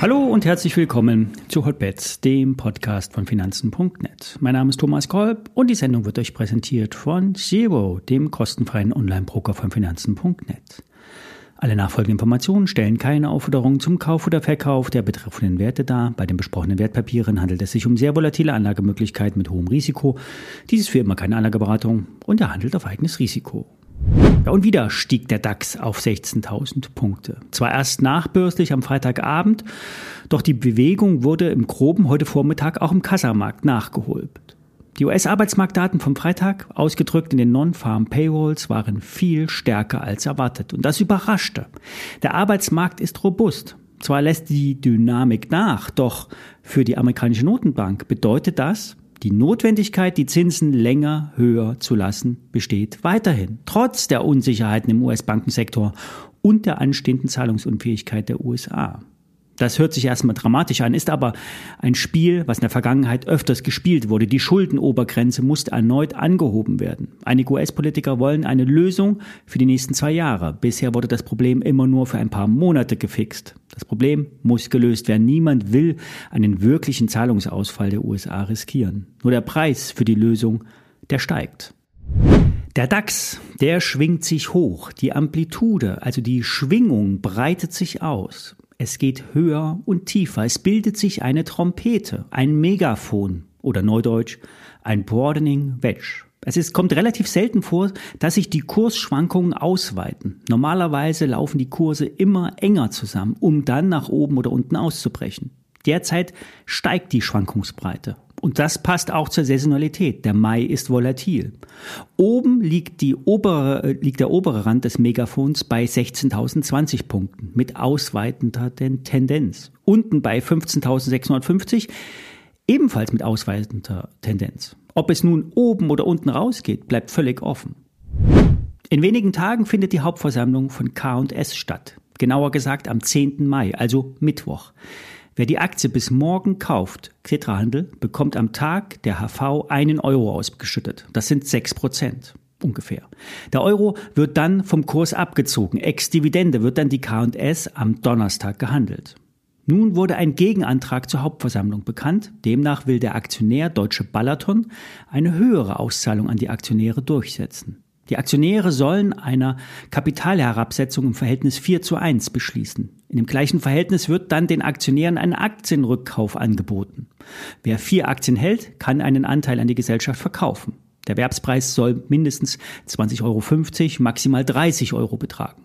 Hallo und herzlich willkommen zu Hotbets, dem Podcast von Finanzen.net. Mein Name ist Thomas Kolb und die Sendung wird euch präsentiert von Zero, dem kostenfreien Online-Broker von Finanzen.net. Alle nachfolgenden Informationen stellen keine Aufforderung zum Kauf oder Verkauf der betreffenden Werte dar. Bei den besprochenen Wertpapieren handelt es sich um sehr volatile Anlagemöglichkeiten mit hohem Risiko. Dies ist für immer keine Anlageberatung und er handelt auf eigenes Risiko. Ja, und wieder stieg der DAX auf 16.000 Punkte. Zwar erst nachbörslich am Freitagabend, doch die Bewegung wurde im Groben heute Vormittag auch im Kassamarkt nachgeholt. Die US-Arbeitsmarktdaten vom Freitag, ausgedrückt in den Non-Farm Payrolls, waren viel stärker als erwartet. Und das überraschte. Der Arbeitsmarkt ist robust. Zwar lässt die Dynamik nach, doch für die amerikanische Notenbank bedeutet das, die Notwendigkeit, die Zinsen länger höher zu lassen, besteht weiterhin, trotz der Unsicherheiten im US-Bankensektor und der anstehenden Zahlungsunfähigkeit der USA. Das hört sich erstmal dramatisch an, ist aber ein Spiel, was in der Vergangenheit öfters gespielt wurde. Die Schuldenobergrenze musste erneut angehoben werden. Einige US-Politiker wollen eine Lösung für die nächsten zwei Jahre. Bisher wurde das Problem immer nur für ein paar Monate gefixt. Das Problem muss gelöst werden. Niemand will einen wirklichen Zahlungsausfall der USA riskieren. Nur der Preis für die Lösung, der steigt. Der DAX, der schwingt sich hoch. Die Amplitude, also die Schwingung, breitet sich aus. Es geht höher und tiefer. Es bildet sich eine Trompete, ein Megafon oder neudeutsch ein Broadening Wedge. Es ist, kommt relativ selten vor, dass sich die Kursschwankungen ausweiten. Normalerweise laufen die Kurse immer enger zusammen, um dann nach oben oder unten auszubrechen. Derzeit steigt die Schwankungsbreite. Und das passt auch zur Saisonalität. Der Mai ist volatil. Oben liegt, die obere, äh, liegt der obere Rand des Megafons bei 16.020 Punkten mit ausweitender Tendenz. Unten bei 15.650 ebenfalls mit ausweitender Tendenz. Ob es nun oben oder unten rausgeht, bleibt völlig offen. In wenigen Tagen findet die Hauptversammlung von K&S statt. Genauer gesagt am 10. Mai, also Mittwoch. Wer die Aktie bis morgen kauft, Xetra-Handel, bekommt am Tag der HV einen Euro ausgeschüttet. Das sind sechs Prozent ungefähr. Der Euro wird dann vom Kurs abgezogen. Ex-Dividende wird dann die K&S am Donnerstag gehandelt. Nun wurde ein Gegenantrag zur Hauptversammlung bekannt. Demnach will der Aktionär Deutsche Ballaton eine höhere Auszahlung an die Aktionäre durchsetzen. Die Aktionäre sollen einer Kapitalherabsetzung im Verhältnis 4 zu 1 beschließen. In dem gleichen Verhältnis wird dann den Aktionären ein Aktienrückkauf angeboten. Wer vier Aktien hält, kann einen Anteil an die Gesellschaft verkaufen. Der Werbspreis soll mindestens 20,50 Euro, maximal 30 Euro betragen.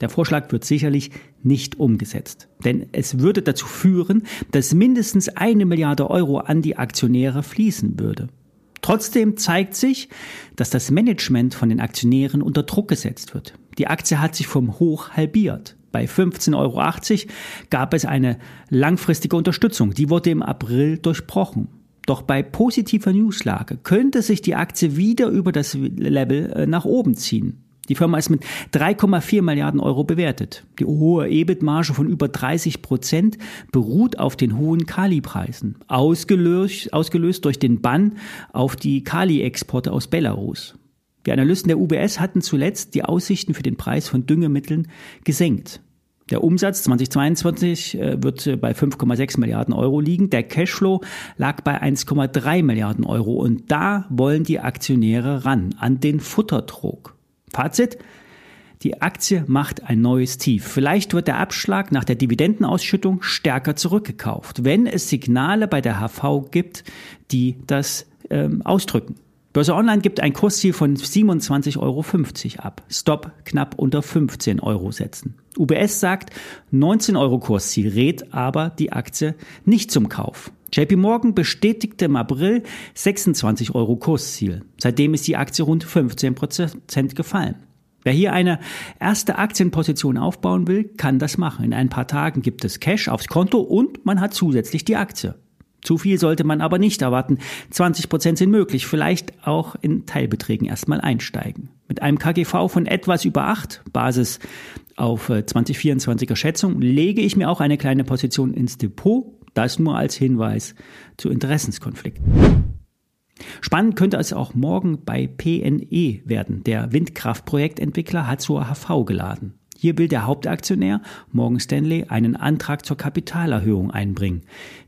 Der Vorschlag wird sicherlich nicht umgesetzt, denn es würde dazu führen, dass mindestens eine Milliarde Euro an die Aktionäre fließen würde. Trotzdem zeigt sich, dass das Management von den Aktionären unter Druck gesetzt wird. Die Aktie hat sich vom Hoch halbiert. Bei 15,80 Euro gab es eine langfristige Unterstützung. Die wurde im April durchbrochen. Doch bei positiver Newslage könnte sich die Aktie wieder über das Level äh, nach oben ziehen. Die Firma ist mit 3,4 Milliarden Euro bewertet. Die hohe EBIT-Marge von über 30 Prozent beruht auf den hohen Kali-Preisen, ausgelöst, ausgelöst durch den Bann auf die Kali-Exporte aus Belarus. Die Analysten der UBS hatten zuletzt die Aussichten für den Preis von Düngemitteln gesenkt. Der Umsatz 2022 äh, wird äh, bei 5,6 Milliarden Euro liegen. Der Cashflow lag bei 1,3 Milliarden Euro. Und da wollen die Aktionäre ran, an den Futterdruck. Fazit. Die Aktie macht ein neues Tief. Vielleicht wird der Abschlag nach der Dividendenausschüttung stärker zurückgekauft, wenn es Signale bei der HV gibt, die das ähm, ausdrücken. Börse Online gibt ein Kursziel von 27,50 Euro ab. Stop knapp unter 15 Euro setzen. UBS sagt, 19 Euro Kursziel rät aber die Aktie nicht zum Kauf. JP Morgan bestätigte im April 26 Euro Kursziel. Seitdem ist die Aktie rund 15 Prozent gefallen. Wer hier eine erste Aktienposition aufbauen will, kann das machen. In ein paar Tagen gibt es Cash aufs Konto und man hat zusätzlich die Aktie. Zu viel sollte man aber nicht erwarten. 20 Prozent sind möglich. Vielleicht auch in Teilbeträgen erstmal einsteigen. Mit einem KGV von etwas über 8, Basis auf 2024er äh, Schätzung, lege ich mir auch eine kleine Position ins Depot das nur als Hinweis zu Interessenskonflikten. Spannend könnte es auch morgen bei PNE werden. Der Windkraftprojektentwickler hat zur HV geladen. Hier will der Hauptaktionär Morgan Stanley einen Antrag zur Kapitalerhöhung einbringen.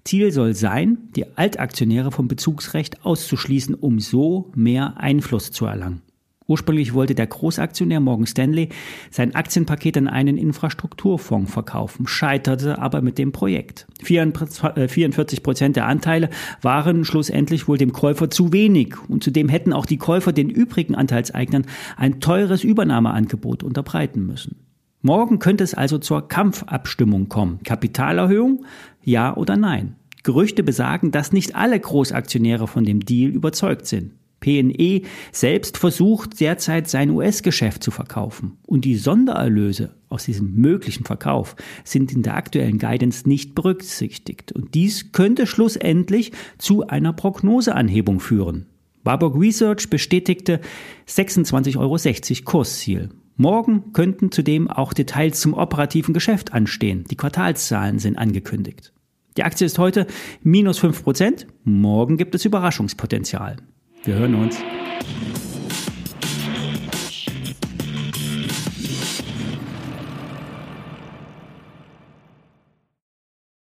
Ziel soll sein, die Altaktionäre vom Bezugsrecht auszuschließen, um so mehr Einfluss zu erlangen. Ursprünglich wollte der Großaktionär Morgan Stanley sein Aktienpaket an einen Infrastrukturfonds verkaufen, scheiterte aber mit dem Projekt. 44 Prozent der Anteile waren schlussendlich wohl dem Käufer zu wenig und zudem hätten auch die Käufer den übrigen Anteilseignern ein teures Übernahmeangebot unterbreiten müssen. Morgen könnte es also zur Kampfabstimmung kommen. Kapitalerhöhung? Ja oder nein? Gerüchte besagen, dass nicht alle Großaktionäre von dem Deal überzeugt sind. PNE selbst versucht derzeit sein US-Geschäft zu verkaufen. Und die Sondererlöse aus diesem möglichen Verkauf sind in der aktuellen Guidance nicht berücksichtigt. Und dies könnte schlussendlich zu einer Prognoseanhebung führen. Warburg Research bestätigte 26,60 Euro Kursziel. Morgen könnten zudem auch Details zum operativen Geschäft anstehen. Die Quartalszahlen sind angekündigt. Die Aktie ist heute minus 5%. Morgen gibt es Überraschungspotenzial. Wir hören uns.